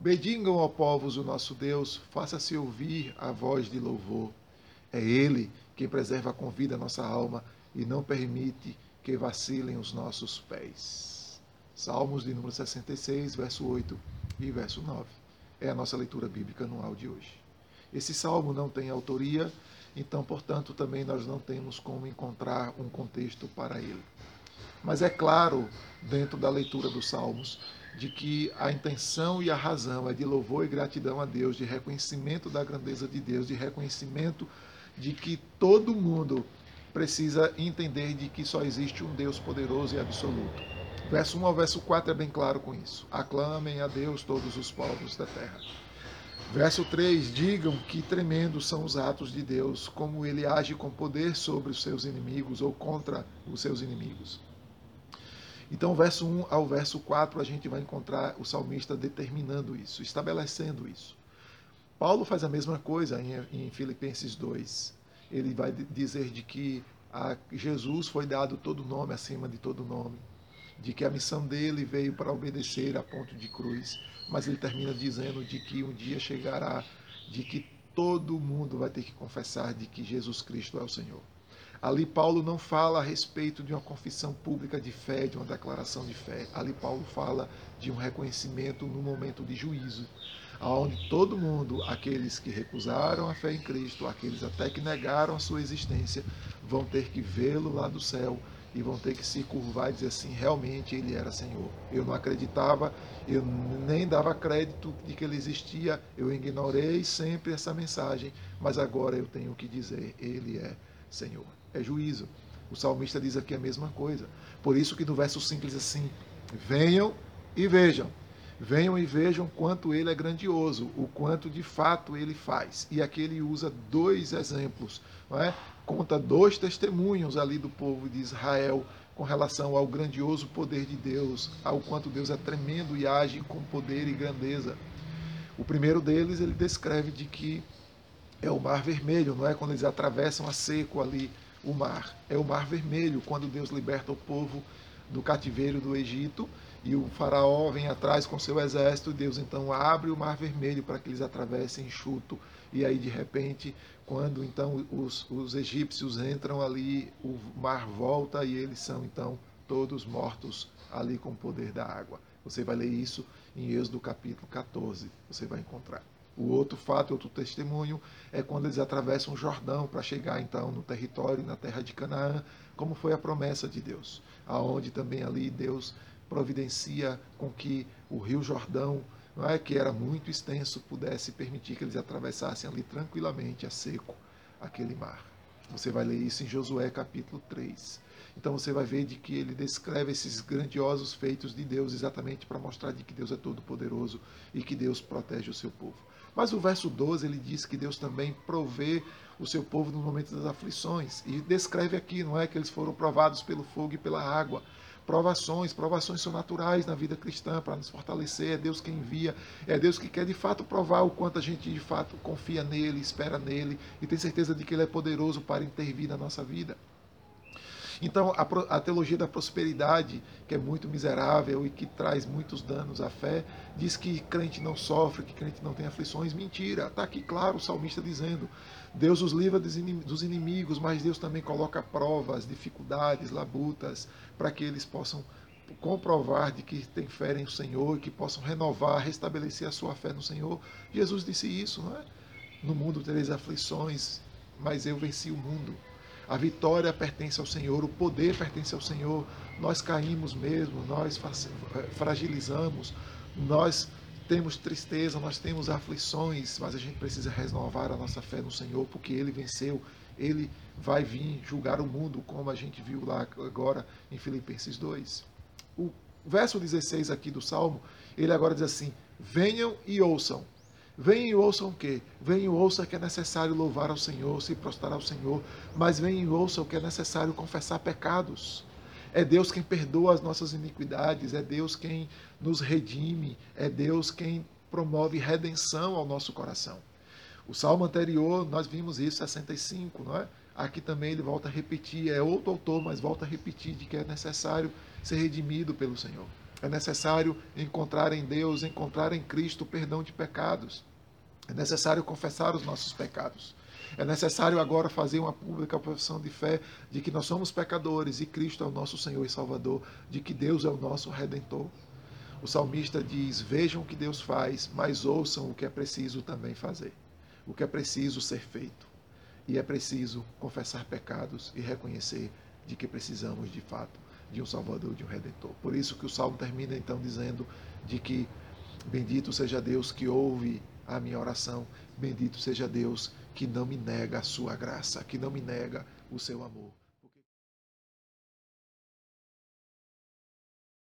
Bendigam, ó povos, o nosso Deus, faça-se ouvir a voz de louvor. É Ele quem preserva com vida a nossa alma e não permite que vacilem os nossos pés. Salmos de número 66, verso 8 e verso 9. É a nossa leitura bíblica anual de hoje. Esse salmo não tem autoria, então, portanto, também nós não temos como encontrar um contexto para ele. Mas é claro, dentro da leitura dos salmos, de que a intenção e a razão é de louvor e gratidão a Deus, de reconhecimento da grandeza de Deus, de reconhecimento de que todo mundo precisa entender de que só existe um Deus poderoso e absoluto. Verso 1 ao verso 4 é bem claro com isso. Aclamem a Deus todos os povos da terra. Verso 3: Digam que tremendos são os atos de Deus, como ele age com poder sobre os seus inimigos ou contra os seus inimigos. Então, verso 1 ao verso 4, a gente vai encontrar o salmista determinando isso, estabelecendo isso. Paulo faz a mesma coisa em, em Filipenses 2. Ele vai dizer de que a Jesus foi dado todo nome acima de todo nome, de que a missão dele veio para obedecer a ponto de cruz, mas ele termina dizendo de que um dia chegará, de que todo mundo vai ter que confessar de que Jesus Cristo é o Senhor. Ali Paulo não fala a respeito de uma confissão pública de fé, de uma declaração de fé. Ali Paulo fala de um reconhecimento no momento de juízo, aonde todo mundo, aqueles que recusaram a fé em Cristo, aqueles até que negaram a sua existência, vão ter que vê-lo lá do céu e vão ter que se curvar e dizer assim: realmente ele era Senhor. Eu não acreditava, eu nem dava crédito de que ele existia, eu ignorei sempre essa mensagem, mas agora eu tenho que dizer: ele é Senhor é juízo. O salmista diz aqui a mesma coisa. Por isso que no verso simples assim, venham e vejam. Venham e vejam quanto ele é grandioso, o quanto de fato ele faz. E aqui ele usa dois exemplos, é? conta dois testemunhos ali do povo de Israel com relação ao grandioso poder de Deus, ao quanto Deus é tremendo e age com poder e grandeza. O primeiro deles ele descreve de que é o mar vermelho, não é? Quando eles atravessam a seco ali o mar. É o mar vermelho, quando Deus liberta o povo do cativeiro do Egito e o faraó vem atrás com seu exército, Deus então abre o mar vermelho para que eles atravessem enxuto. E aí, de repente, quando então os, os egípcios entram ali, o mar volta e eles são então todos mortos ali com o poder da água. Você vai ler isso em Êxodo capítulo 14, você vai encontrar. O outro fato, outro testemunho, é quando eles atravessam o Jordão para chegar então no território, na terra de Canaã, como foi a promessa de Deus, aonde também ali Deus providencia com que o Rio Jordão, não é que era muito extenso, pudesse permitir que eles atravessassem ali tranquilamente a seco aquele mar. Você vai ler isso em Josué capítulo 3. Então você vai ver de que ele descreve esses grandiosos feitos de Deus exatamente para mostrar de que Deus é todo poderoso e que Deus protege o seu povo. Mas o verso 12 ele diz que Deus também provê o seu povo no momento das aflições. E descreve aqui, não é que eles foram provados pelo fogo e pela água. Provações, provações são naturais na vida cristã para nos fortalecer. É Deus quem envia, é Deus que quer de fato provar o quanto a gente de fato confia nele, espera nele e tem certeza de que ele é poderoso para intervir na nossa vida. Então, a, a, teologia da prosperidade, que é muito miserável e que traz muitos danos à fé, diz que crente não sofre, que crente não tem aflições. Mentira, está aqui claro o salmista dizendo: Deus os livra dos inimigos, mas Deus também coloca provas, dificuldades, labutas, para que eles possam comprovar de que tem fé em o Senhor e que possam renovar, restabelecer a sua fé no Senhor. Jesus disse isso, não é? No mundo tereis aflições, mas eu venci o mundo. A vitória pertence ao Senhor, o poder pertence ao Senhor. Nós caímos mesmo, nós fragilizamos, nós temos tristeza, nós temos aflições, mas a gente precisa renovar a nossa fé no Senhor, porque Ele venceu, Ele vai vir julgar o mundo, como a gente viu lá agora em Filipenses 2. O verso 16 aqui do Salmo, ele agora diz assim: Venham e ouçam. Venham e ouçam o quê? Venham e ouçam que é necessário louvar ao Senhor, se prostrar ao Senhor, mas venham e ouçam que é necessário confessar pecados. É Deus quem perdoa as nossas iniquidades, é Deus quem nos redime, é Deus quem promove redenção ao nosso coração. O salmo anterior, nós vimos isso, 65, não é? Aqui também ele volta a repetir, é outro autor, mas volta a repetir de que é necessário ser redimido pelo Senhor. É necessário encontrar em Deus, encontrar em Cristo o perdão de pecados. É necessário confessar os nossos pecados. É necessário agora fazer uma pública profissão de fé de que nós somos pecadores e Cristo é o nosso Senhor e Salvador, de que Deus é o nosso redentor. O salmista diz: Vejam o que Deus faz, mas ouçam o que é preciso também fazer, o que é preciso ser feito. E é preciso confessar pecados e reconhecer de que precisamos de fato de um Salvador, de um Redentor. Por isso que o salmo termina então dizendo de que bendito seja Deus que ouve a minha oração, bendito seja Deus que não me nega a sua graça, que não me nega o seu amor.